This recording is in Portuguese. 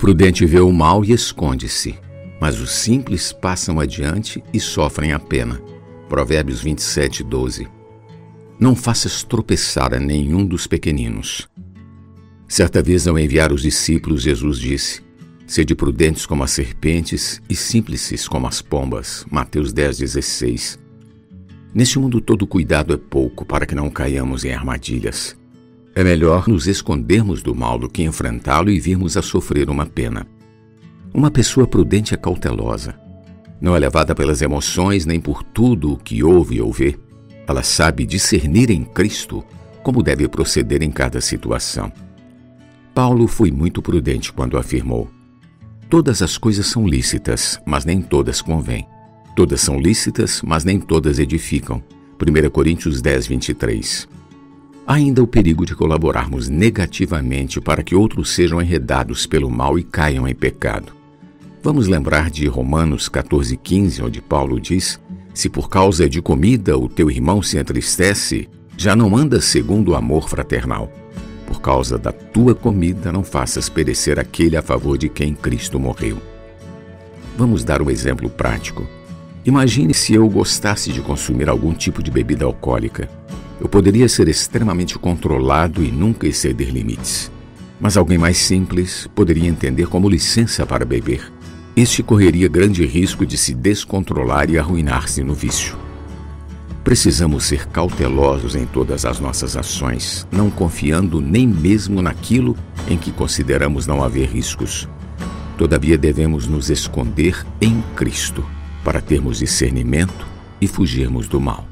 prudente vê o mal e esconde-se, mas os simples passam adiante e sofrem a pena. Provérbios 27, 12. Não faças tropeçar a nenhum dos pequeninos. Certa vez, ao enviar os discípulos, Jesus disse: Sede prudentes como as serpentes e simples como as pombas. Mateus 10, 16. Neste mundo todo cuidado é pouco para que não caiamos em armadilhas. É melhor nos escondermos do mal do que enfrentá-lo e virmos a sofrer uma pena. Uma pessoa prudente é cautelosa. Não é levada pelas emoções nem por tudo o que ouve ou vê. Ela sabe discernir em Cristo como deve proceder em cada situação. Paulo foi muito prudente quando afirmou: Todas as coisas são lícitas, mas nem todas convêm. Todas são lícitas, mas nem todas edificam. 1 Coríntios 10, 23 ainda o perigo de colaborarmos negativamente para que outros sejam enredados pelo mal e caiam em pecado. Vamos lembrar de Romanos 14,15, onde Paulo diz: Se por causa de comida o teu irmão se entristece, já não andas segundo o amor fraternal. Por causa da tua comida, não faças perecer aquele a favor de quem Cristo morreu. Vamos dar um exemplo prático. Imagine se eu gostasse de consumir algum tipo de bebida alcoólica. Eu poderia ser extremamente controlado e nunca exceder limites. Mas alguém mais simples poderia entender como licença para beber. Este correria grande risco de se descontrolar e arruinar-se no vício. Precisamos ser cautelosos em todas as nossas ações, não confiando nem mesmo naquilo em que consideramos não haver riscos. Todavia, devemos nos esconder em Cristo para termos discernimento e fugirmos do mal.